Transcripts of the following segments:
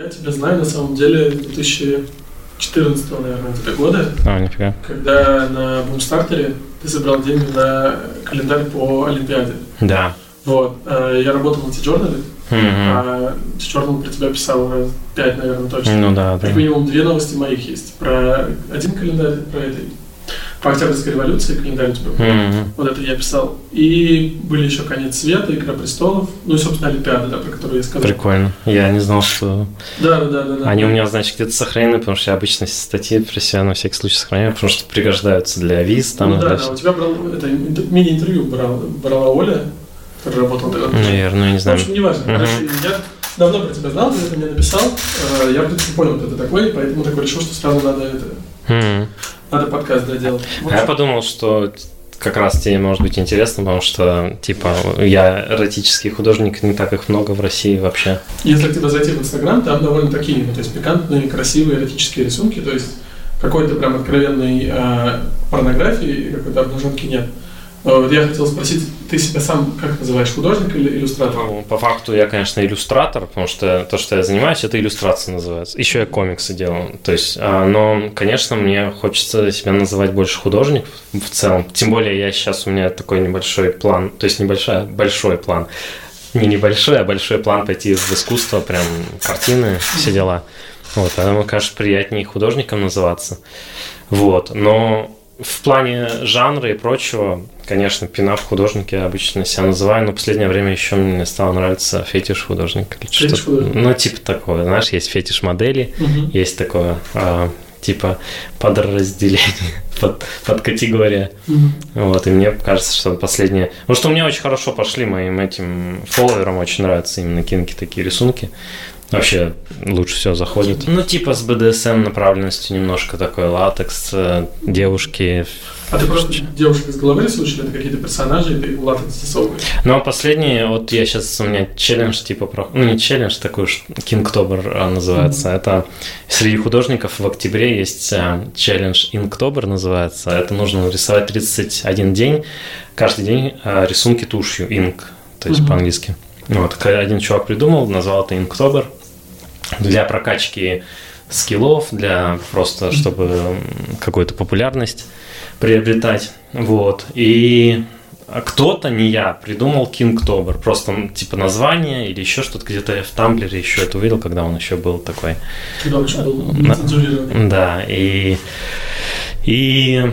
Я тебя знаю на самом деле 2014 наверное, где-то года, А, нифига. когда на Бумстартере ты собрал деньги на календарь по Олимпиаде. Да. Вот. э, Я работал на T-Journal, Мгм. а T-Journal про тебя писал раз пять, наверное, точно. Ну да, Как да. минимум две новости моих есть. Про один календарь, про это. По Октябрьской революции календарь у тебя был. Мгм. Вот это я писал. И были еще «Конец света», «Игра престолов», ну и, собственно, Олимпиада, да, про которую я сказал. Прикольно. Я не знал, что Да, да, да, да. да. они у меня, значит, где-то сохранены, потому что я обычно статьи про себя на всякий случай сохраняю, потому что пригождаются для виз, там, ну да, да, у тебя брал, это, интер- мини-интервью брал, брала Оля, которая работала тогда. Наверное, я не В знаю. общем, неважно. Короче, я давно про тебя знал, ты это мне написал. э, Я, в принципе, понял, кто ты такой, поэтому такой решил, что сразу надо это, Мгм. Надо подкаст доделать. В А я подумал, что как раз тебе может быть интересно, потому что, типа, я эротический художник, не так их много в России вообще. Если к тебе зайти в Инстаграм, там довольно такие, ну, то есть пикантные, красивые эротические рисунки, то есть какой-то прям откровенной э, порнографии и какой-то обнаженки нет. Вот я хотел спросить, ты себя сам как называешь, художник или иллюстратор? Ну, По факту я, конечно, иллюстратор, потому что то, что я занимаюсь, это иллюстрация называется. Еще я комиксы делаю. То есть, а, но, конечно, мне хочется себя называть больше художник в целом. Тем более я сейчас у меня такой небольшой план, то есть небольшой, большой план. Не небольшой, а большой план пойти в искусство, прям картины, все дела. Вот, поэтому, конечно, приятнее художником называться. Вот, но в плане жанра и прочего, конечно, пинап художник я обычно себя называю, но в последнее время еще мне стало нравиться фетиш художник. Фетиш художник. Ну, типа такое, знаешь, есть фетиш модели, Мгм. есть такое, а, типа, подразделение, под, подкатегория. Мгм. Вот, и мне кажется, что последнее... Потому что меня очень хорошо пошли моим этим фолловерам, очень нравятся именно кинки такие рисунки. Вообще лучше всего заходит. Ну, типа с BDSM направленностью немножко такой латекс, э, девушки. А ты просто девушек из головы рисуешь или это какие-то персонажи, и ты латекс рисовываешь? Но последнее, вот я сейчас, у меня челлендж типа, про... ну не челлендж, такой уж Кингтобер а, называется. Это среди художников в октябре есть а, челлендж Инктобер называется. Это нужно нарисовать 31 день, каждый день а, рисунки тушью, инк, то есть Мгм. по-английски. Вот, один чувак придумал, назвал это Инктобер для прокачки скиллов, для просто, чтобы какую-то популярность приобретать. Вот. И кто-то, не я, придумал Кингтобер. Просто типа название или еще что-то. Где-то я в Тамблере еще это увидел, когда он еще был такой. Он еще был. Да, и... И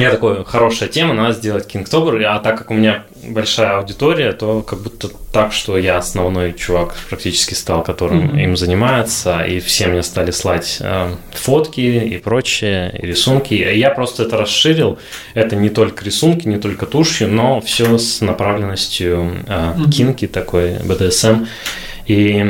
я такой, хорошая тема, надо сделать Кингтобер, а так как у меня большая аудитория, то как будто так, что я основной чувак практически стал, которым Мгм. им занимается, и все мне стали слать э, фотки и прочее, и рисунки. И я просто это расширил. Это не только рисунки, не только тушью, но все с направленностью э, Мгм. кинки такой, BDSM. И и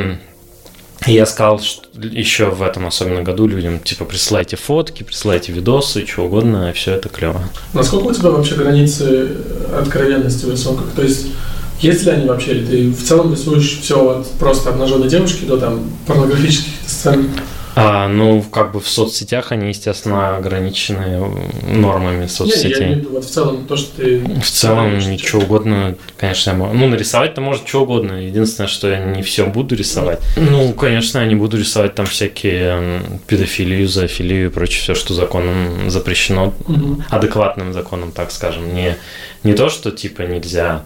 я сказал что еще в этом особенно году людям, типа, присылайте фотки, присылайте видосы, что угодно, и все это клево. Насколько у тебя вообще границы откровенности в рисунках? То есть, есть ли они вообще, ты в целом рисуешь все от просто обнаженной девушки до там порнографических сцен? А, ну, как бы в соцсетях они, естественно, ограничены нормами Не, я соцсетей. имею в вот в целом то, что ты... В целом, ничего угодно, конечно, я могу. Ну, нарисовать-то может что угодно. Единственное, что я не все буду рисовать. Ну, конечно, я не буду рисовать там всякие педофилию, зоофилию и прочее, все, что законом запрещено. Мгм. адекватным законом, так скажем. Не, не то, что типа нельзя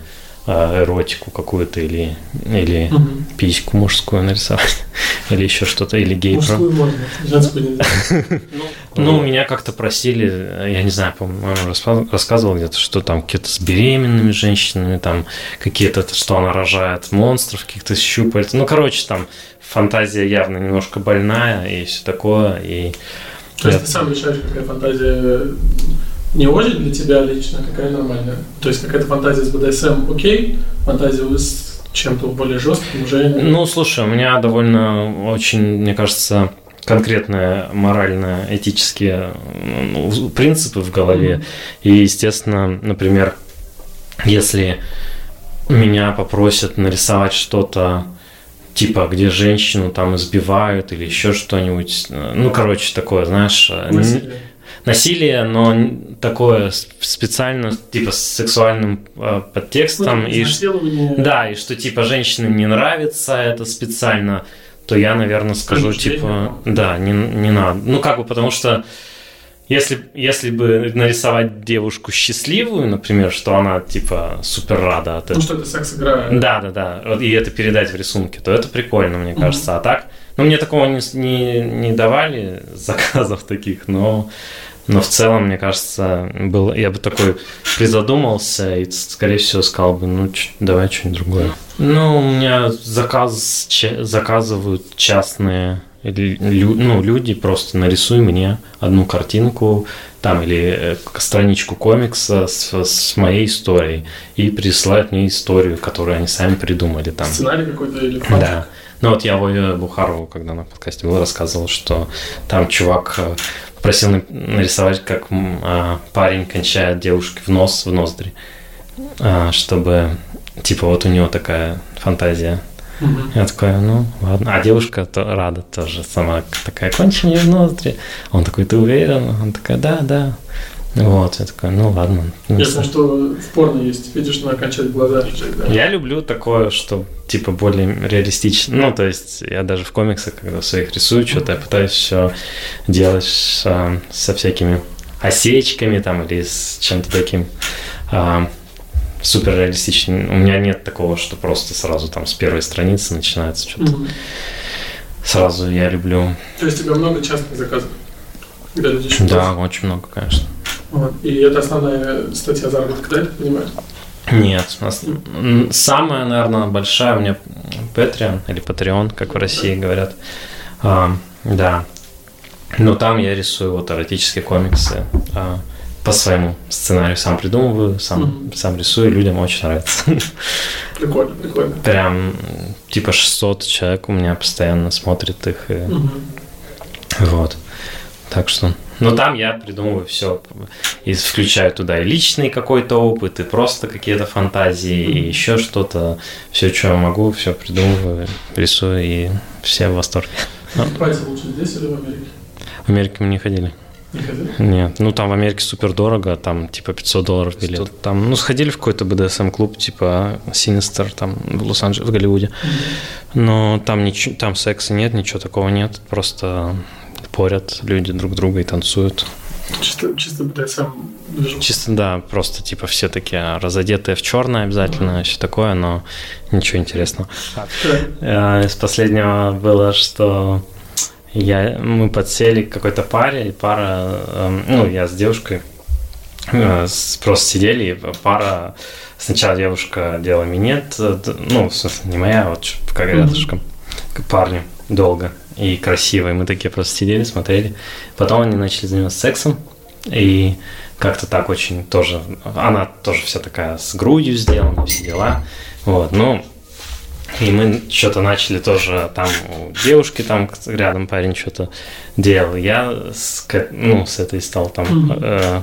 эротику какую-то или, или Мгм. письку мужскую нарисовать, или еще что-то, или гей Мужскую можно, женскую нельзя. Ну, меня как-то просили, я не знаю, по-моему, рассказывал где-то, что там какие-то с беременными женщинами, там какие-то, что она рожает монстров, каких-то щупальц. Ну, короче, там фантазия явно немножко больная и все такое. И То есть ты сам решаешь, какая фантазия не очень для тебя лично, какая нормальная. То есть какая-то фантазия с БДСМ окей, фантазия с чем-то более жестким уже... Ну, слушай, у меня довольно очень, мне кажется, конкретные морально-этические ну, принципы в голове. И, естественно, например, если меня попросят нарисовать что-то типа, где женщину там избивают или еще что-нибудь, ну, короче, такое, знаешь, Насилие. Насилие, но такое специально, типа, с сексуальным э, подтекстом, Ну, и да, и что типа женщине не нравится это специально, то я, наверное, скажу, типа, да, не, не надо. Ну, как бы, потому что если, если бы нарисовать девушку счастливую, например, что она, типа, супер рада от этого. Ну, что это секс-игра. Да, да, да. И это передать в рисунке, то это прикольно, мне кажется. Mm-hmm. А так, ну, мне такого не, не, не давали заказов таких, но но в целом, мне кажется, был, я бы такой призадумался и, скорее всего, сказал бы, ну, давай что-нибудь другое. Ну, у меня заказ, заказывают частные лю, ну, люди, просто нарисуй мне одну картинку там или э, страничку комикса с, с моей историей и присылают мне историю, которую они сами придумали там. Сценарий какой-то или фанчик? Да. Ну вот я Вове Бухарову, когда на подкасте был, рассказывал, что там чувак э, просил нарисовать, как а, парень кончает девушке в нос, в ноздри, а, чтобы, типа, вот у него такая фантазия. Угу. Я такой, ну, ладно. А девушка то рада тоже сама такая, кончи мне в ноздри. Он такой, ты уверен? Он такой, да, да. Вот, я такой, ну ладно. Я знаю, что в порно есть, видишь, надо кончать глаза да? Я люблю такое, что типа более реалистично. Ну, то есть я даже в комиксах, когда своих рисую что-то, я пытаюсь все делать а, со всякими осечками там или с чем-то таким а, супер реалистичным. У меня нет такого, что просто сразу там с первой страницы начинается что-то. Mm-hmm. Сразу я люблю. То есть у тебя много частных заказов? Да, очень много, конечно. Вот. И это основная статья заработка, да, я понимаю? Нет, самая, наверное, большая у меня Patreon или Patreon, как в России говорят. А, да. Но там я рисую вот эротические комиксы а, по своему сценарию. Сам придумываю, сам, mm-hmm. сам рисую, людям очень нравится. Прикольно, прикольно. Прям типа 600 человек у меня постоянно смотрит их. И... Mm-hmm. Вот. Так что но там я придумываю все, и включаю туда и личный какой-то опыт, и просто какие-то фантазии, и еще что-то. Все, что я могу, все придумываю, рисую, и все в восторге. Покупается лучше здесь или в Америке? В Америке мы не ходили. Не ходили? Нет, ну там в Америке супер дорого, там типа 500 долларов билет. Там, ну, сходили в какой-то BDSM-клуб, типа Sinister, там в Лос-Анджелесе, в Голливуде. Но там, ничего, там секса нет, ничего такого нет, просто порят люди друг друга и танцуют. Чисто, чисто движу. Чисто, да, просто типа все такие разодетые в черное обязательно, mm-hmm. все такое, но ничего интересного. Okay. Из последнего было, что я, мы подсели к какой-то паре, и пара, эм, ну, я с девушкой э, просто сидели, и пара, сначала девушка делала минет, э, ну, в смысле, не моя, а вот как рядышком, mm-hmm. к парню, долго и красивой. Мы такие просто сидели, смотрели. Потом они начали заниматься сексом, и как-то так очень тоже... Она тоже вся такая с грудью сделана, все дела. Вот, ну, и мы что-то начали тоже, там у девушки там рядом парень что-то делал. Я с, ну, с этой стал там э,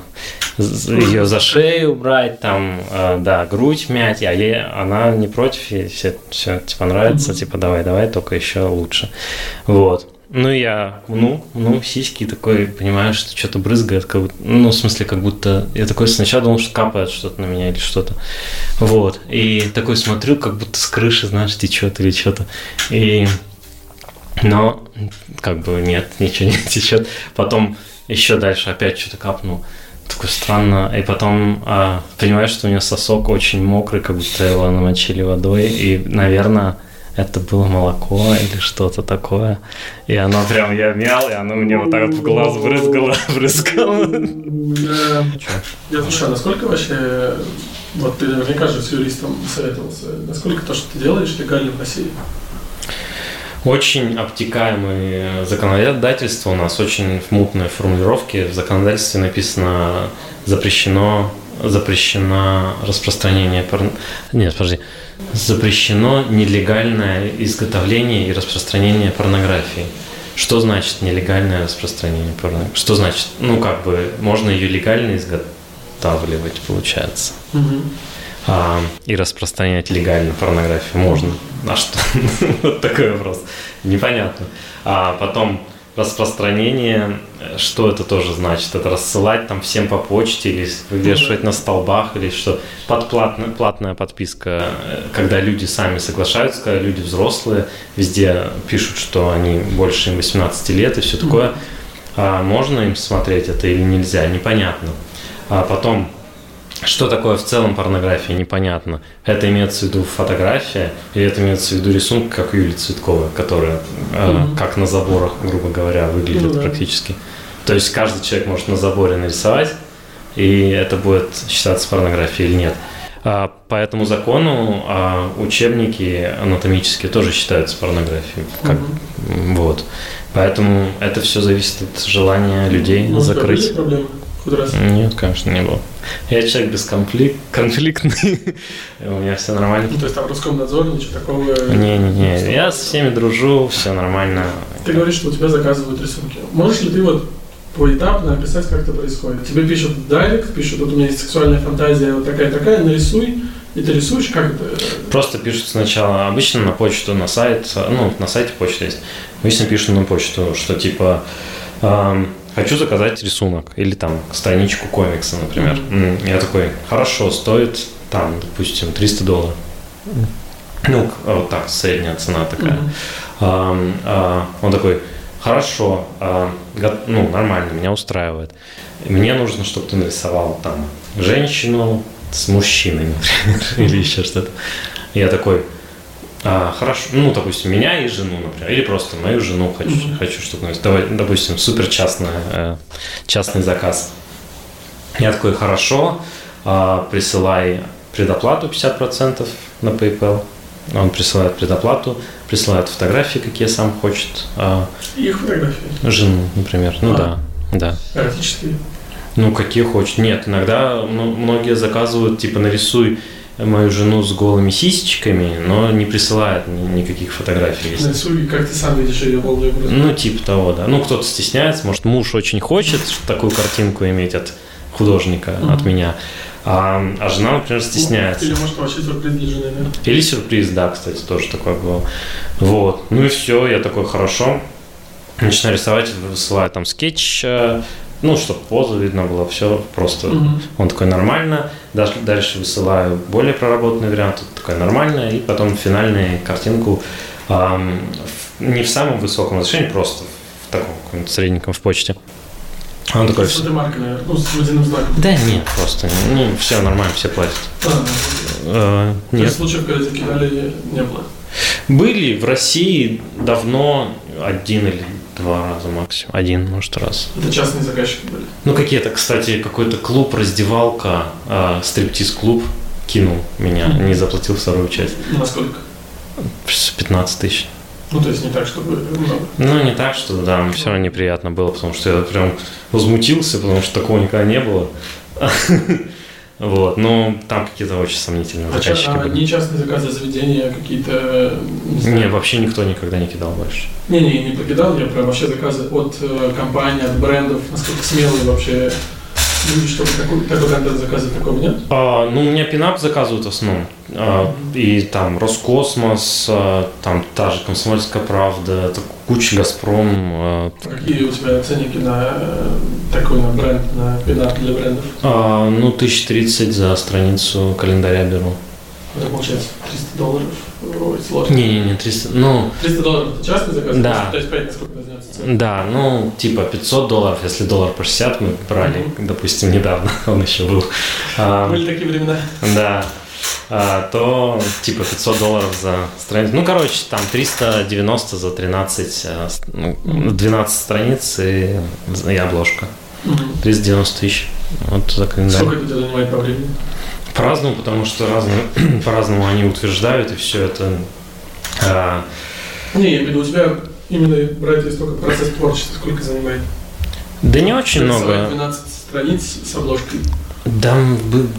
ее за шею брать, там, э, да, грудь мять, а ей, она не против, ей все, все типа нравится, типа давай, давай, только еще лучше. Вот. Ну, я, ну, ну, сиськи такой, понимаю, что что-то брызгает, как будто, ну, в смысле, как будто, я такой сначала думал, что капает что-то на меня или что-то, вот, и такой смотрю, как будто с крыши, знаешь, течет или что-то, и, но, как бы, нет, ничего не течет, потом еще дальше опять что-то капнул, такое странно, и потом а, понимаешь, что у нее сосок очень мокрый, как будто его намочили водой, и, наверное, это было молоко или что-то такое. И оно прям, я мял, и оно мне вот так вот в глаз брызгало, брызгало. Да. Я слушаю, а насколько вообще, вот ты наверняка же с юристом советовался, насколько то, что ты делаешь, легально в России? Очень обтекаемое законодательство у нас, очень мутные формулировки. В законодательстве написано запрещено запрещено распространение порно... Нет, подожди. Запрещено нелегальное изготовление и распространение порнографии. Что значит нелегальное распространение порнографии? Что значит? Ну, как бы, можно ее легально изготавливать, получается. Угу. А, и распространять легально порнографию можно. А что? вот такой вопрос. Непонятно. А потом распространение, что это тоже значит? Это рассылать там всем по почте или вывешивать на столбах или что? Подплатная платная подписка, когда люди сами соглашаются, когда люди взрослые, везде пишут, что они больше 18 лет и все такое. А можно им смотреть это или нельзя? Непонятно. А потом что такое в целом порнография, непонятно. Это имеется в виду фотография или это имеется в виду рисунок, как у Юлии Цветковой, которая mm-hmm. э, как на заборах, грубо говоря, выглядит mm-hmm. практически. То есть каждый человек может на заборе нарисовать, и это будет считаться порнографией или нет. А, по этому закону а, учебники анатомические тоже считаются порнографией. Как, mm-hmm. Вот. Поэтому это все зависит от желания людей ну, закрыть. Проблемы? Хоть раз? Нет, конечно, не было. Я человек бесконфликт, конфликтный. У меня все нормально. Ну, то есть там Роскомнадзор, ничего такого? Не-не-не, я со всеми дружу, все нормально. Ты говоришь, что у тебя заказывают рисунки. Можешь ли ты вот поэтапно описать, как это происходит? Тебе пишут в директ, пишут, вот у меня есть сексуальная фантазия, вот такая-такая, нарисуй. И ты рисуешь, как это? Просто пишут сначала, обычно на почту, на сайт, ну, на сайте почта есть. Обычно пишут на почту, что типа эм, хочу заказать рисунок или там страничку комикса, например. Mm-hmm. Я такой, хорошо, стоит там, допустим, 300 долларов. Ну, вот так, средняя цена такая. Mm-hmm. А, а, он такой, хорошо, а, ну, нормально, меня устраивает. Мне нужно, чтобы ты нарисовал там женщину с мужчиной, например, или еще что-то. Я такой, а, хорошо, ну, допустим, меня и жену, например, или просто мою жену хочу, mm-hmm. хочу чтобы давай, допустим, супер частная, э, частный заказ. Я такой, хорошо, э, присылай предоплату 50% на PayPal. Он присылает предоплату, присылает фотографии, какие сам хочет. Э, Их фотографии? Жену, например. Ну а, да, да. Эротические? Ну, какие хочет. Нет, иногда многие заказывают, типа, нарисуй мою жену с голыми сисечками, но не присылает никаких фотографий. Нарисуй, как ты сам видишь ее голую грудь. Ну, типа того, да. Ну, кто-то стесняется, может, муж очень хочет такую картинку иметь от художника, mm-hmm. от меня. А, а жена, например, стесняется. Или может вообще сюрприз для жены, да? Или сюрприз, да, кстати, тоже такое было. Вот. Ну и все, я такой, хорошо. Начинаю рисовать, высылаю там скетч, э, ну, чтобы позу видно было, все просто. Угу. Он такой нормально. Дальше, дальше высылаю более проработанный вариант, такой нормально, и потом финальную картинку эм, не в самом высоком разрешении, просто в таком средненьком в почте. Он такой... С наверное, ну, с водяным знаком. Да нет, просто, ну, все нормально, все платят. А, э, нет. случаев, когда закидали, не было? Были в России давно один или Два раза максимум. Один, может, раз. Это частные заказчики были? Ну, какие-то, кстати, какой-то клуб, раздевалка, э, стриптиз-клуб кинул меня, mm-hmm. не заплатил вторую часть. На сколько? 15 тысяч. Ну, то есть не так, чтобы много? Ну, не так, что, да, все равно неприятно было, потому что я прям возмутился, потому что такого никогда не было. Вот, но там какие-то очень сомнительные а заказчики а были. не частные заказы заведения, какие-то... Не, не, вообще никто никогда не кидал больше. Не-не, не покидал, я про вообще заказы от э, компаний, от брендов, насколько смелые вообще люди, чтобы такой, такой контент заказывать, такого нет? А, ну, у меня пинап заказывают в основном. А, и там Роскосмос, а, там та же Комсомольская правда, это куча Газпром. А, Какие у тебя ценники на э, такой на бренд, на пинап для брендов? А, ну, 1030 за страницу календаря беру. Это получается 300 долларов. Ой, сложно. Не-не-не, 300, ну... 300 долларов это частный заказ? Да. То есть, понятно, сколько разнется Да, ну, типа 500 долларов, если доллар по 60 мы брали, mm-hmm. допустим, недавно он еще был. Были такие времена. Да. А, то типа 500 долларов за страницу. Ну, короче, там 390 за 13, э, ну, 12 страниц и, и обложка. 390 тысяч. Вот за календарь. Сколько это занимает по времени? По-разному, потому что разные, по-разному они утверждают, и все это... А... Не, я имею в виду, у тебя именно брать здесь только процесс творчества, сколько занимает? Да не очень много. 12 страниц с обложкой. Да,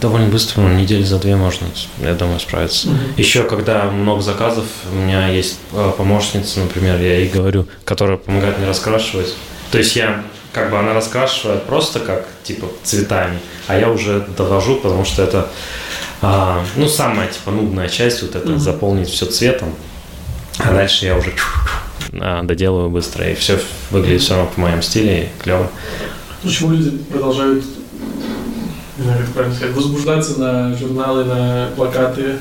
довольно быстро, ну, недели за две можно, я думаю, справиться. Угу. Еще когда много заказов, у меня есть а, помощница, например, я ей говорю, которая помогает мне раскрашивать. То есть я, как бы она раскрашивает просто как, типа, цветами, а я уже довожу, потому что это, а, ну, самая, типа, нудная часть, вот это, угу. заполнить все цветом, а дальше я уже а, доделываю быстро, и все выглядит все равно по моему стиле, и клево. Почему люди продолжают, не знаю, как правильно сказать, возбуждаться на журналы, на плакаты?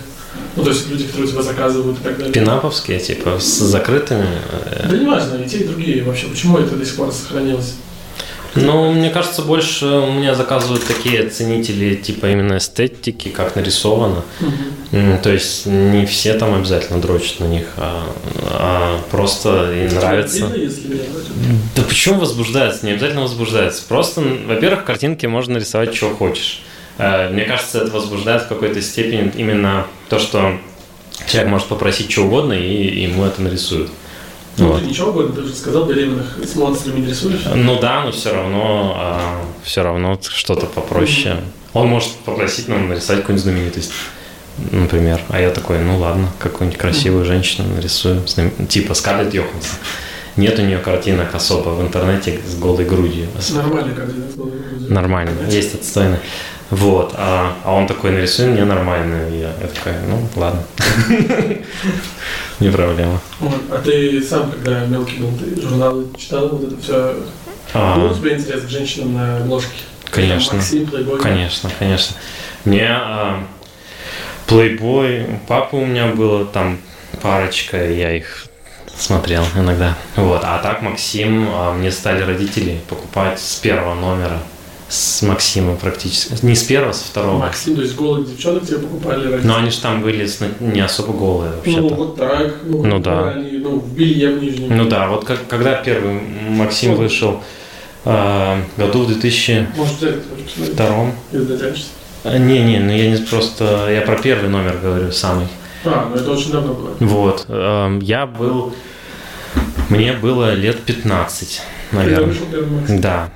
Ну, то есть люди, которые тебя заказывают и так далее. Пинаповские, типа, с закрытыми. э, Да не важно, и те, и другие вообще. Почему это до сих пор сохранилось? Ну, мне кажется, больше у меня заказывают такие ценители типа именно эстетики, как нарисовано. М, То есть не все там обязательно дрочат на них, а, а просто и нравится. Видно, если я вроде. Да почему возбуждается? Не обязательно возбуждается. Просто, во-первых, картинки можно рисовать, что хочешь. Э, Мне кажется, это возбуждает в какой-то степени именно то, что человек может попросить что угодно, и ему это нарисуют. Ну, Вот. ты ничего угодно, ты же сказал, беременных с монстрами не рисуешь? Ну да, но все равно, все равно что-то попроще. Он может попросить нам нарисовать какую-нибудь знаменитость, например. А я такой, ну ладно, какую-нибудь красивую женщину нарисую, типа Скарлетт Йоханссон. Нет у нее картинок особо в интернете с голой грудью. Нормально, как это было. Нормально, есть отстойно. Вот, а, а он такой, нарисуй мне нормально. И я, я такой, ну ладно. Не проблема. А ты сам, когда мелкий был, ты журналы читал, вот это все? А, Был у тебя интерес к женщинам на обложке? Конечно. Конечно, конечно. Мне а, Playboy, папа у меня было там парочка, я их смотрел иногда. Вот. А так Максим, а, мне стали родители покупать с первого номера. С Максима практически. Не с первого, со второго. Максим, то есть голых девчонок тебе покупали раньше? Но они же там были не особо голые Ну, вообще-то. вот так. Ну, Ну, да. Они, ну, в белье в нижнем. Ну да, вот как, когда первый Максим вышел а, году в 2002 Может, взять, тоже посмотреть, если дотянешься. А, Не-не, ну я не просто, я про первый номер говорю, самый. А, ну это очень давно было. Вот, эм, я был, мне было лет 15, Когда наверное. вышел первый Максим? Да.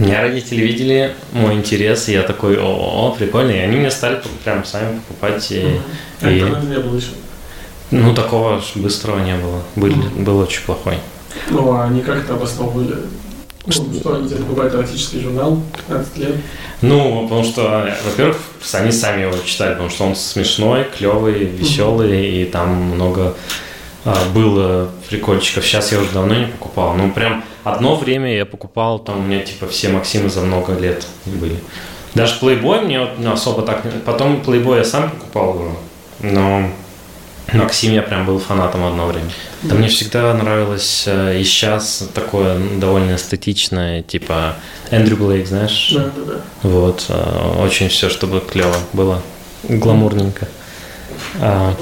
Меня родители видели мой интерес, и я такой, о, прикольно, и они мне стали прям сами покупать, и. А и- не было еще. ну такого ж быстрого не было, был, был очень плохой. Ну, а они как это обосновывали? Ну, что они тебе покупают эротический журнал 15 лет? Ну, потому что, во-первых, они сами его читали, потому что он смешной, клевый, веселый, и там много а, было прикольчиков. Сейчас я уже давно не покупал. Ну, прям одно время я покупал, там у меня типа все Максимы за много лет были. Даже Playboy мне вот, ну, особо так... не- Потом Playboy я сам покупал уже, но Максим я прям был фанатом одно время. Да мне всегда нравилось э, и сейчас такое ну, довольно эстетичное, типа Эндрю Блейк, знаешь? Да, да, да. Вот, э, очень все, чтобы клево было, гламурненько. А,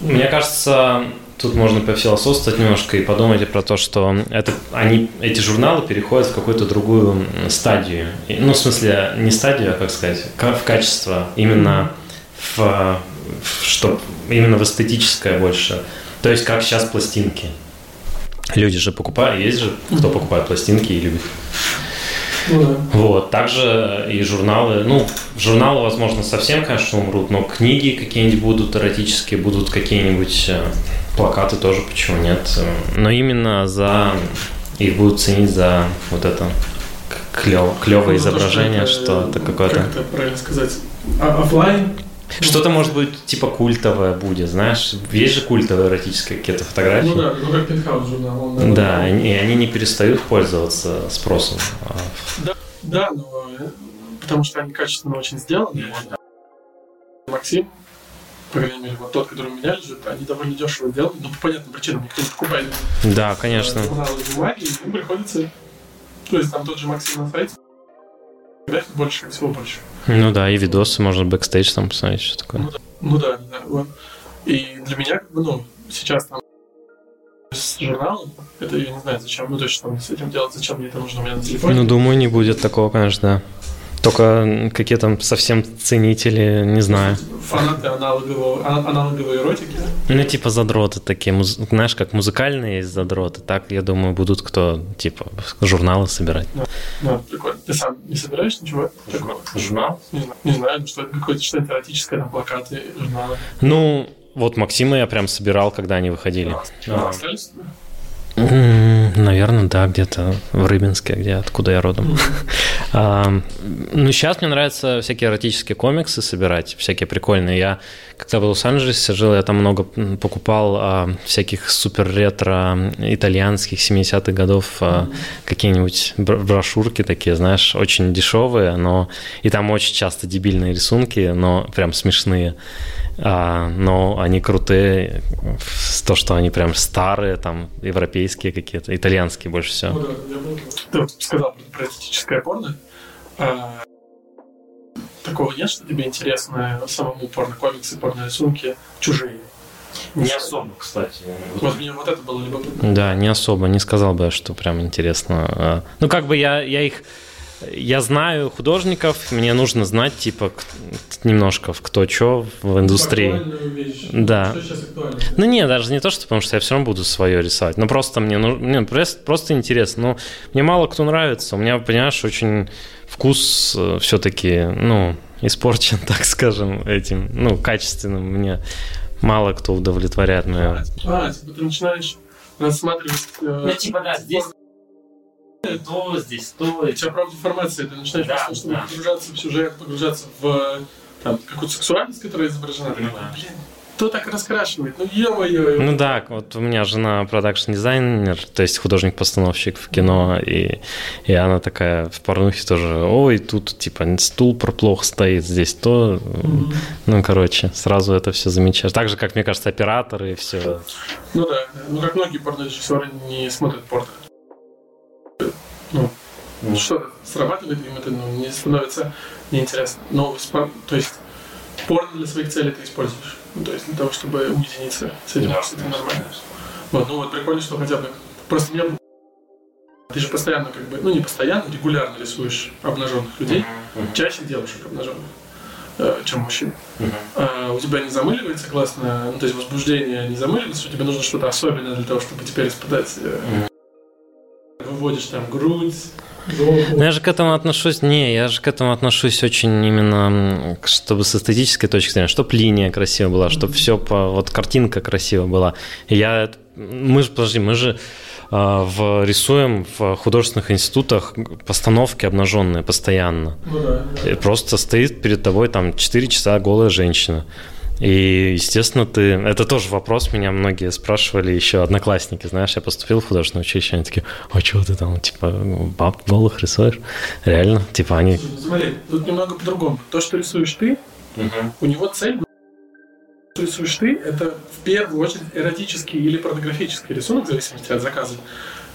Мне кажется, тут можно пофилософствовать немножко и подумать про то, что это, они, эти журналы переходят в какую-то другую стадию. Ну, в смысле, не стадию, а как сказать, ка- в качество, именно в, в что, именно в эстетическое больше. То есть, как сейчас пластинки. Люди же покупают, есть же, кто покупает пластинки и любит. Ну да. Вот, также и журналы, ну, журналы, возможно, совсем, конечно, умрут, но книги какие-нибудь будут эротические, будут какие-нибудь э, плакаты тоже, почему нет. Но именно за их будут ценить за вот это клевое за то, изображение, что это какое-то... Как это правильно сказать? А, оффлайн? Что-то, может быть, типа культовое будет, знаешь? Есть же культовые эротические какие-то фотографии. Ну да, ну как Пентхаус журнал. он, наверное, Да, и они не перестают пользоваться спросом. А, Да, но э, потому что они качественно очень сделаны. Максим, по крайней мере, вот тот, который у меня лежит, они довольно дешево сделаны, но по понятным причинам никто не покупает Да, э, конечно. журналы из бумаги, им приходится... То есть там тот же Максим на сайте, график больше, всего больше. Ну да, и видосы, можно бэкстейдж там посмотреть, что такое. Ну да, да, вот. И для меня, как бы, ну, сейчас там с журналом, это я не знаю зачем, ну то есть что мне с этим делать, зачем мне это нужно у меня на телефоне. Ну, думаю, не будет такого, конечно, да. Только какие там совсем ценители, не знаю. Фанаты аналогового, а- аналоговой эротики. Ну, типа задроты такие, муз- знаешь, как музыкальные есть задроты, так, я думаю, будут кто, типа, журналы собирать. Ну, прикольно. Ты сам не собираешь ничего такого? Журнал? Не знаю, не знаю, ну, что это какое-то что-то эротическое, там, плакаты, журналы. Ну, вот Максима я прям собирал, когда они выходили. А, остались у тебя? Наверное, да, где-то в Рыбинске, где откуда я родом. А, ну, сейчас мне нравятся всякие эротические комиксы собирать, всякие прикольные. Я, когда в Лос-Анджелесе жил, я там много покупал а, всяких супер-ретро итальянских 70-х годов а, какие-нибудь брошюрки такие, знаешь, очень дешевые, но и там очень часто дебильные рисунки, но прям смешные. А, но они крутые, то, что они прям старые, там, европейские какие-то, итальянские больше всего. Ну, да, я был... Ты сказал про этическое порно. А, такого нет, что тебе интересно самому порно-комиксы, порно-рисунки чужие? Не особо, кстати. Вот мне вот это было любопытно. Да, не особо. Не сказал бы, что прям интересно. А, ну, как бы я, я их я знаю художников, мне нужно знать, типа, немножко в кто что в индустрии. Вещь. Да. Ну, не, даже не то, что потому что я все равно буду свое рисовать. Ну, просто мне, ну, мне просто, просто интересно. Ну, мне мало кто нравится. У меня, понимаешь, очень вкус э, все-таки, ну, испорчен, так скажем, этим, ну, качественным. Мне мало кто удовлетворяет мое. А, типа ты начинаешь рассматривать... Э, ну, типа, да, здесь то, здесь то. У тебя правда информация, ты начинаешь да, просто, чтобы да. погружаться в сюжет, погружаться в там, какую-то сексуальность, которая изображена. Ты такой, блин, кто так раскрашивает? Ну, ё-моё. Ну да, вот у меня жена продакшн-дизайнер, то есть художник-постановщик в кино, и, и она такая в порнухе тоже, ой, тут типа стул проплох стоит, здесь то. Mm-hmm. Ну, короче, сразу это все замечаешь. Так же, как, мне кажется, операторы и все. Ну да, ну как многие порнорежиссеры не смотрят порно ну, mm. что срабатывает им это, ну, не становится неинтересно. Но, то есть, порно для своих целей ты используешь. Ну, то есть, для того, чтобы уединиться с этим, yeah, с этим нормально. Вот, ну вот прикольно, что хотя бы... Просто меня ты же постоянно, как бы, ну не постоянно, регулярно рисуешь обнаженных людей, mm-hmm. чаще девушек обнаженных, э, чем мужчин. Mm-hmm. А, у тебя не замыливается классно, ну, то есть возбуждение не замыливается, у тебя нужно что-то особенное для того, чтобы теперь испытать э, выводишь там грудь, ну, я же к этому отношусь, не, я же к этому отношусь очень именно, чтобы с эстетической точки зрения, чтобы линия красивая была, чтобы все по, вот картинка красивая была. Я, мы же, подожди, мы же э, в, рисуем в художественных институтах постановки обнаженные постоянно. Ну, да, да. И просто стоит перед тобой там 4 часа голая женщина. И, естественно, ты... Это тоже вопрос, меня многие спрашивали, еще одноклассники, знаешь, я поступил в художественное училище, они такие, а что ты там, типа, баб голых рисуешь? Реально? Типа они... Смотри, тут немного по-другому. То, что рисуешь ты, угу. у него цель что рисуешь ты, это в первую очередь эротический или порнографический рисунок, в зависимости от заказа,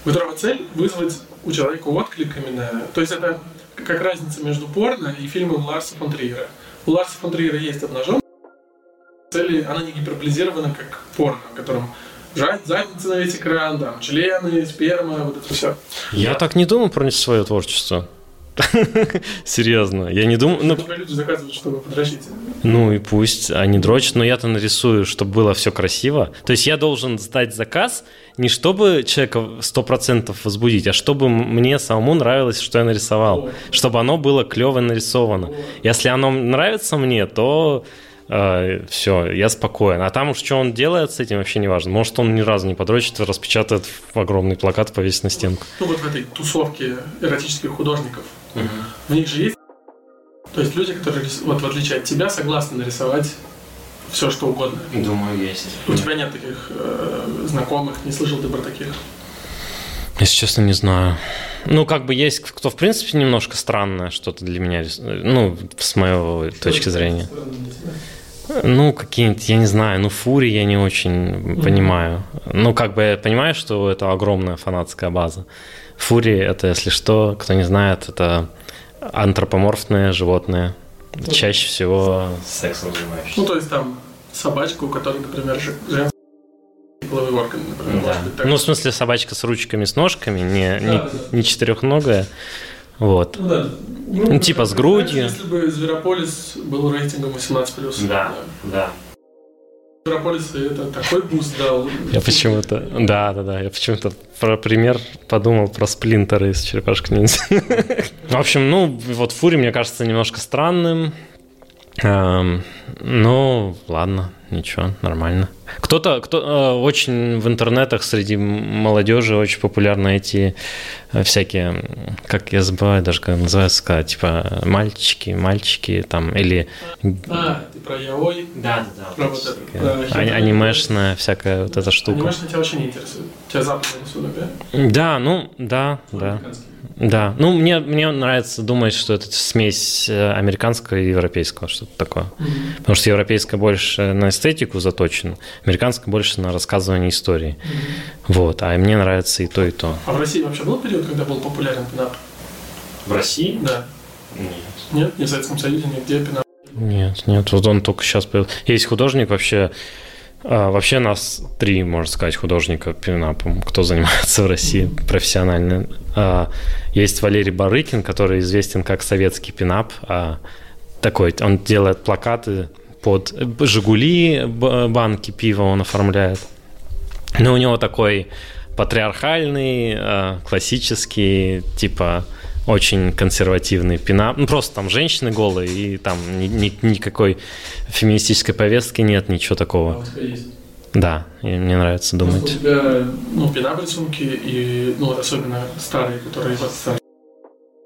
у которого цель вызвать у человека отклик именно. То есть это как разница между порно и фильмом Ларса фон Триера. У Ларса фон Триера есть обнаженный цели, она не гиперболизирована, как порно, в котором жать задницы на весь экран, там, члены, сперма, вот это все. Я так не думаю про свое творчество. Серьезно, я не думаю... Ну, люди заказывают, чтобы подрочить. Ну и пусть они дрочат, но я-то нарисую, чтобы было все красиво. То есть я должен сдать заказ не чтобы человека сто процентов возбудить, а чтобы мне самому нравилось, что я нарисовал. О. Чтобы оно было клево нарисовано. О. Если оно нравится мне, то э, все, я спокоен. А там уж что он делает с этим, вообще не важно. Может, он ни разу не подрочит, распечатает в огромный плакат, повесит на стенку. Ну вот в этой тусовке эротических художников, угу. в них же есть то есть люди, которые, вот в отличие от тебя, согласны нарисовать все, что угодно. Думаю, есть. У тебя нет таких э, знакомых, не слышал ты про таких? Если честно, не знаю. Ну, как бы есть кто, в принципе, немножко странное что-то для меня, ну, с моей точки зрения. Ну, какие-нибудь, я не знаю, ну, Фури я не очень mm-hmm. понимаю. Ну, как бы я понимаю, что это огромная фанатская база. Фури – это, если что, кто не знает, это антропоморфные животные. Mm-hmm. Чаще всего сексом занимающиеся. Ну, то есть там собачка, у которой, например, женский половой орган, например, да. быть так. Ну, в смысле, собачка с ручками, с ножками, не, да, не, да. не четырехногая. Вот. Ну, да. Ну, ну, типа с грудью. Если бы Зверополис был рейтингом 18+. Да, да. Зверополис это такой буст дал. Я почему-то, да, да, да, я почему-то про пример подумал про Сплинтера из черепашек ниндзя. В общем, ну, вот Фури, мне кажется, немножко странным. Эм, ну, ладно, ничего, нормально. Кто-то, кто э, очень в интернетах среди молодежи очень популярны эти э, всякие, как я забываю даже, как называется, типа мальчики, мальчики там, или... А, ты про яой? Да, да, да. Про вот это. про А-. Анимешная всякая вот эта штука. Анимешный тебя вообще не интересует. Тебя западный рисунок, да? Да, ну, да, да. Американский. Да, ну мне, мне нравится думать, что это смесь э, американского и европейского, что-то такое. Мгм. Потому что европейская больше на эстетику заточена, американская больше на рассказывание истории. Вот, а мне нравится и то, и то. А в России вообще был период, когда был популярен пинап? В России? Да. Нет. Нет? Ни в Советском Союзе, нигде пинап. Нет, нет, вот он только сейчас появился. Есть художник вообще, а, вообще нас три, можно сказать, художника пинапом, кто занимается в России профессионально. А, Есть Валерий Барыкин, который известен как советский пинап. а, Такой, он делает плакаты под «Жигули», банки пива он оформляет. Но у него такой патриархальный, классический, типа очень консервативный пинап. Ну, просто там женщины голые, и там ни- ни- никакой феминистической повестки нет, ничего А такого. у тебя есть. Да, и мне нравится Просто думать. у тебя, ну, пинап рисунки, и, ну, вот особенно старые, которые вот старые,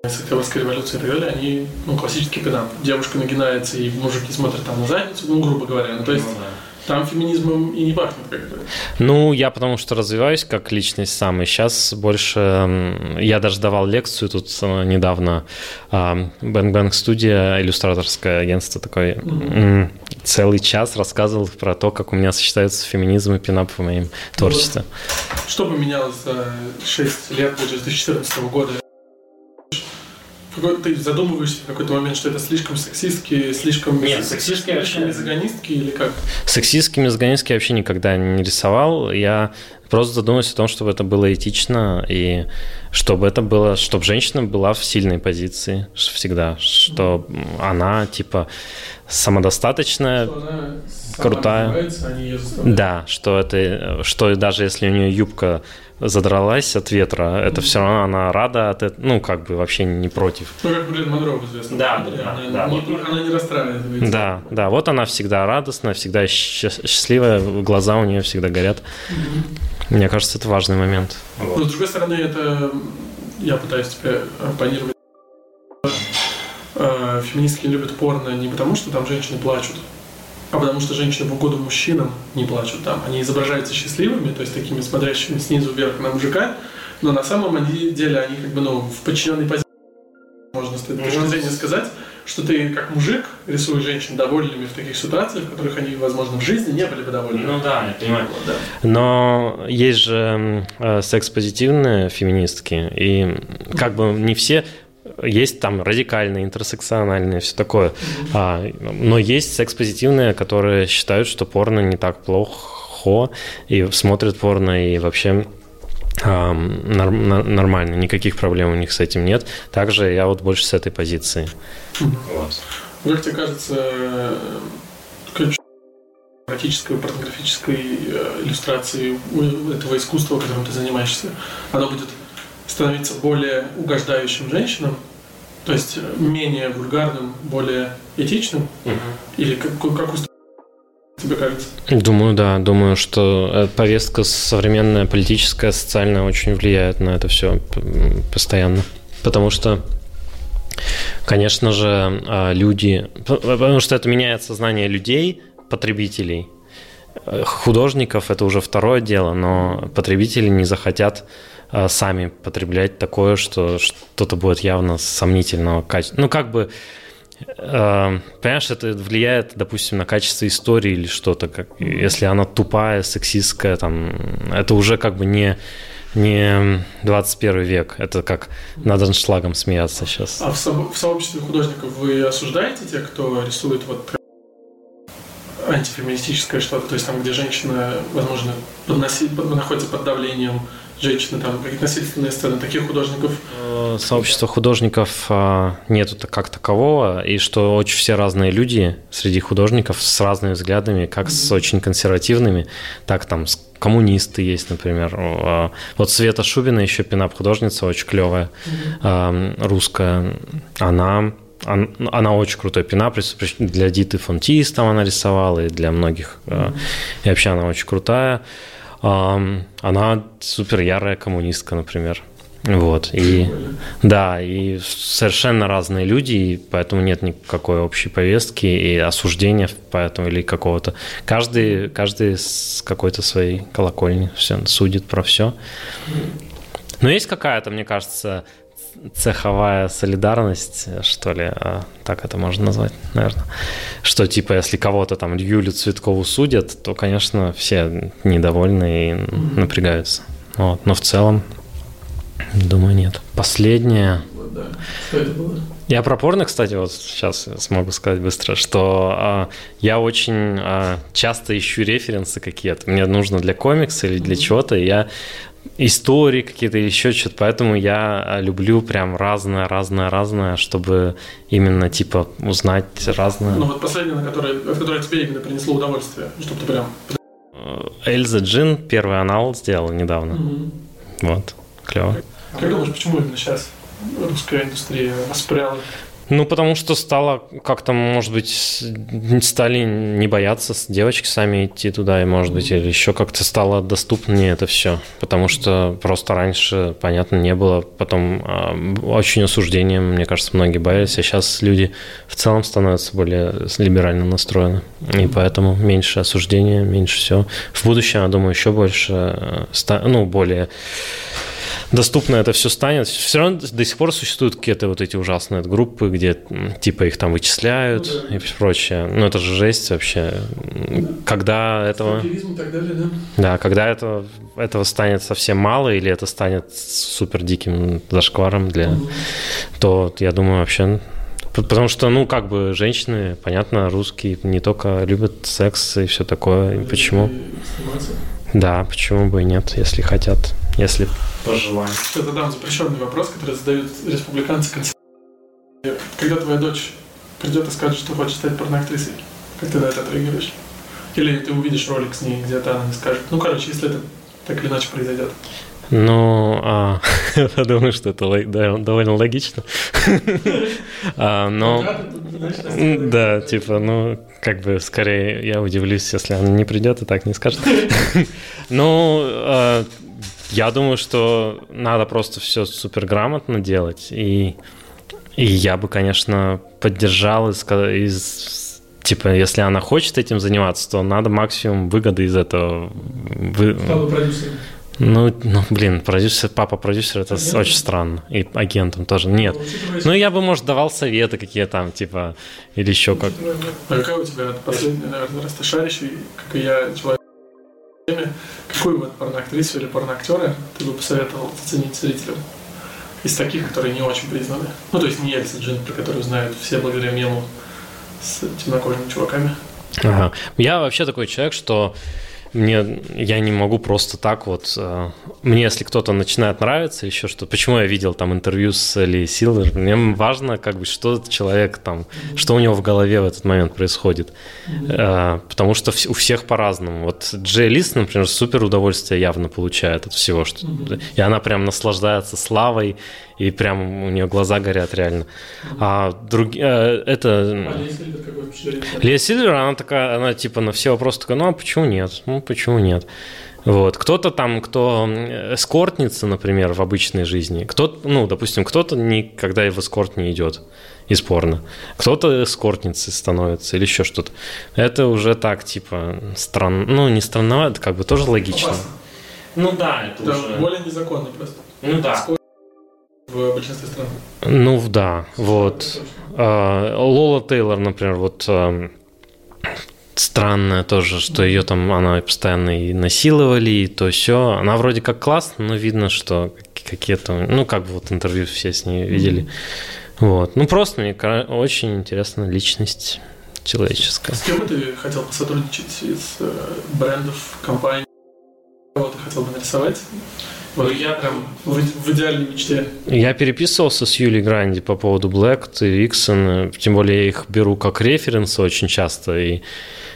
с Октябрьской революции и так далее, они, ну, классический пинап. Девушка нагинается, и мужики смотрят там на задницу, ну, грубо говоря. Ну, то есть там феминизмом и не пахнет, как бы. Ну, я потому что развиваюсь как личность сам, и сейчас больше... Я даже давал лекцию тут недавно. Bang Bang студия, иллюстраторское агентство такое. м, Целый час рассказывал про то, как у меня сочетаются феминизм и пинап в моем творчестве. Что поменялось за 6 лет, даже с 2014 года? Какой, ты задумываешься в какой-то момент, что это слишком сексистки, слишком, Нет, сексистки слишком вообще- мизогонистки или как? Сексистские, мизогонистские я вообще никогда не рисовал. Я просто задумываюсь о том, чтобы это было этично и чтобы это было, чтобы женщина была в сильной позиции всегда, что она типа самодостаточная, Что она крутая. развивается, они ее заставляют. да, что это, что даже если у нее юбка задралась от ветра, это все равно она рада от этого, ну как бы вообще не против. Ну, как Блин Монро в известном Да, да, она, да, не, вот. она не расстраивается. Да, да, вот она всегда радостная, всегда счаст- счастливая, глаза у нее всегда горят. Мне кажется, это важный момент. Но с другой стороны, это я пытаюсь тебе оппонировать. Э, Феминистки не любят порно не потому, что там женщины плачут, а потому что женщины в угоду мужчинам не плачут там. Они изображаются счастливыми, то есть такими смотрящими снизу вверх на мужика, но на самом деле они как бы ну, в подчиненной позиции. Можно с этой точки зрения сказать, что ты как мужик рисуешь женщин довольными в таких ситуациях, в которых они, возможно, в жизни не были бы довольны. Ну да, я понимаю. Вот, да. Но есть же э, секс-позитивные феминистки, и как бы не все есть там радикальные, интерсекциональные, все такое. А, но есть секс-позитивные, которые считают, что порно не так плохо, и смотрят порно, и вообще ам, норм- на- нормально, никаких проблем у них с этим нет. Также я вот больше с этой позиции. Вот. Как тебе кажется, ключ эротической, порнографической э, иллюстрации у этого искусства, которым ты занимаешься, оно будет становиться более угождающим женщинам, то есть э, менее вульгарным, более этичным? Или как, как устроено, тебе кажется? Думаю, да. Думаю, что э, повестка современная, политическая, социальная очень влияет на это все постоянно. Потому что, конечно же, а, люди... Потому что это меняет сознание людей, потребителей. Э, Художников это уже второе дело, но потребители не захотят а, сами потреблять такое, что что-то будет явно сомнительного качества. Ну, как бы Э, Понимаешь, это влияет, допустим, на качество истории или что-то. Как, если она тупая, сексистская, там, это уже как бы не, не 21 век. Это как над аншлагом смеяться сейчас. А в, со- в сообществе художников вы осуждаете тех, кто рисует вот антифеминистическое что-то, то есть там, где женщина, возможно, подноси- под- находится под давлением женщины, там какие-то насильственные сцены, таких художников Э, Сообщества художников а, нету как такового, и что очень все разные люди среди художников с разными взглядами, как с очень консервативными, так там с- коммунисты есть, например. А, Вот Света Шубина, еще пинап художница, очень клевая, а, русская, она она очень крутой пинаприс, для Диты Фонтис там она рисовала, и для многих, mm-hmm. и вообще она очень крутая. Она супер ярая коммунистка, например. Вот, и да, и совершенно разные люди, и поэтому нет никакой общей повестки и осуждения, поэтому или какого-то. Каждый, каждый с какой-то своей колокольни все судит про все. Но есть какая-то, мне кажется, цеховая солидарность, что ли, а, так это можно назвать, наверное. Что типа, если кого-то там Юлю Цветкову судят, то, конечно, все недовольны и напрягаются. Вот. Но в целом, думаю, нет. Последнее. Вот, да. Что это было? Я про порно, кстати, вот сейчас смогу сказать быстро, что а, я очень а, часто ищу референсы какие-то. Мне нужно для комикса или для чего-то. Я истории какие-то еще что-то. Поэтому я а, люблю прям разное, разное, разное, чтобы именно типа узнать разное. Ну вот последнее, на которое, в которое тебе именно принесло удовольствие, чтобы ты прям... Э, Эльза Джин первый анал сделал недавно. Угу. Вот, клево. А как думаешь, почему именно сейчас русская индустрия воспряла ну, потому что стало как-то, может быть, стали не бояться девочки сами идти туда, и, может быть, или еще как-то стало доступнее это все. Потому что просто раньше, понятно, не было. Потом э, очень осуждением, мне кажется, многие боялись. А сейчас люди в целом становятся более либерально настроены. И поэтому меньше осуждения, меньше всего. В будущем, я думаю, еще больше, э, ну, более доступно это все станет. Все равно до сих пор существуют какие-то вот эти ужасные группы, где типа их там вычисляют ну, да. и прочее. Ну это же жесть вообще. Когда этого... далее, да? Да, когда это, этого станет совсем мало или это станет супер диким зашкваром для... Угу. То я думаю вообще Потому что, ну, как бы женщины, понятно, русские не только любят секс и все такое. И почему? Да, почему бы и нет, если хотят если пожелаем. Я задам запрещенный вопрос, который задают республиканцы Когда твоя дочь придет и скажет, что хочет стать порноактрисой, как ты на это отреагируешь? Или ты увидишь ролик с ней, где-то она скажет. Ну, короче, если это так или иначе произойдет. Ну, а, я думаю, что это да, довольно логично. а, но, да, типа, ну, как бы скорее я удивлюсь, если она не придет и так не скажет. ну, а, я думаю, что надо просто все супер грамотно делать. И, и я бы, конечно, поддержал из, из типа, если она хочет этим заниматься, то надо максимум выгоды из этого. Вы... Ну, ну, блин, продюсер, папа продюсер, это агентом? очень странно. И агентом тоже. Нет. Ну, я бы, может, давал советы какие там, типа, или еще как. А какая у тебя последняя, наверное, раз ты как и я, человек Какую вот порноактрису или порноактера ты бы посоветовал оценить зрителям? Из таких, которые не очень признаны. Ну, то есть не Эльса Джин, про которую знают все благодаря мему с темнокожими чуваками. Ага. Я вообще такой человек, что мне, я не могу просто так вот... Э, мне, если кто-то начинает нравиться, еще что... Почему я видел там интервью с Ли Силвер? Мне важно, как бы, что человек там... Mm-hmm. Что у него в голове в этот момент происходит. Mm-hmm. Потому что у всех по-разному. Вот Джей Лис, например, супер удовольствие явно получает от всего. Что... Mm-hmm. И она прям наслаждается славой, и прям у нее глаза горят реально. А другие... Э, это... Лия Сильвер, она такая, она типа на все вопросы такая, ну а почему нет? Ну почему нет? Вот. Кто-то там, кто эскортница, например, в обычной жизни, кто ну, допустим, кто-то никогда и в эскорт не идет из порно. Кто-то эскортницей становится или еще что-то. Это уже так, типа, странно. Ну, не странновато, как бы тоже логично. Опасно. Ну да, это, это уже... более незаконно просто. Ну да в большинстве стран. Ну да, вот. А, Лола Тейлор, например, вот а, странная тоже, что ее там она постоянно и насиловали, и то все. Она вроде как классная, но видно, что какие-то, ну как бы вот интервью все с ней видели. Вот. Ну просто мне очень интересна личность человеческая. С кем бы ты хотел посотрудничать из э, брендов, компаний? Кого ты хотел бы нарисовать? Вот я прям в, в идеальной мечте. Я переписывался с Юлей Гранди по поводу Black и Иксон, тем более я их беру как референсы очень часто, и,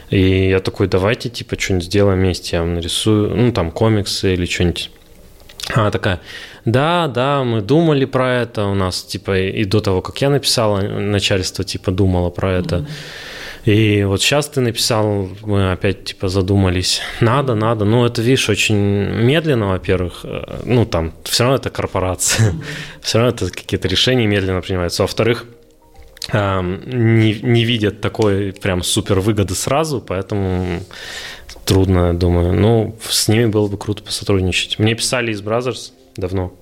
и я такой, давайте типа что-нибудь сделаем вместе, я вам нарисую, ну там комиксы или что-нибудь Она такая, да, да, мы думали про это, у нас, типа, и до того, как я написала, начальство, типа, думало про это. И вот сейчас ты написал, мы опять, типа, задумались, надо, надо. Ну, это, видишь, очень медленно, во-первых. Э, ну, там, все равно это корпорация, все равно это какие-то решения медленно принимаются. Во-вторых, не, не видят такой прям супер выгоды сразу, поэтому трудно, думаю. Ну, с ними было бы круто посотрудничать. Мне писали из Brothers давно.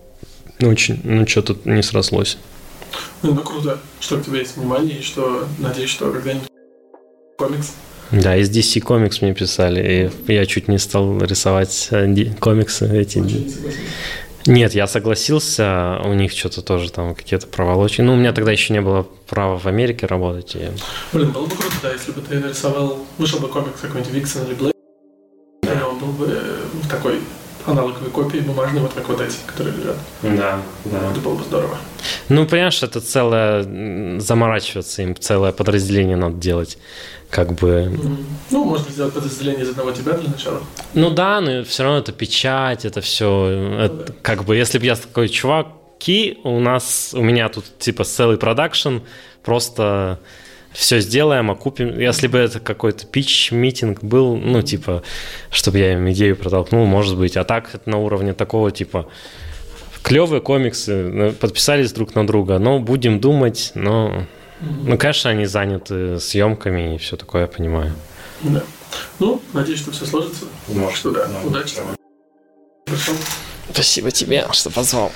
Ну, очень, ну, что-то не срослось. Ну, ну, круто, что у тебя есть внимание, и что, надеюсь, что когда-нибудь комикс. Да, из DC Comics мне писали, и я чуть не стал рисовать э, комиксы эти. Нет, я согласился, у них что-то тоже там какие-то проволочки. Ну, у меня тогда еще не было права в Америке работать. И... Блин, было бы круто, да, если бы ты нарисовал, вышел бы комикс какой-нибудь Виксон или Блейд, он был бы в такой аналоговой копии бумажной, вот как вот эти, которые лежат. Да, да. Это было бы здорово. Ну, понимаешь, это целое, заморачиваться им, целое подразделение надо делать, как бы... Ну, можно сделать подразделение из одного тебя для начала. Ну да, но все равно это печать, это все, это, ну, да. как бы, если бы я такой чувак, Ки, у нас, у меня тут типа целый продакшн, просто все сделаем, окупим. Если бы это какой-то пич-митинг был, ну, типа, чтобы я им идею протолкнул, может быть. А так, это на уровне такого, типа, клевые комиксы, ну, подписались друг на друга, но будем думать, но... Ну, конечно, они заняты съемками и все такое, я понимаю. Да. Ну, надеюсь, что все сложится. Может, что да. да. Удачи. Спасибо тебе, что позвал.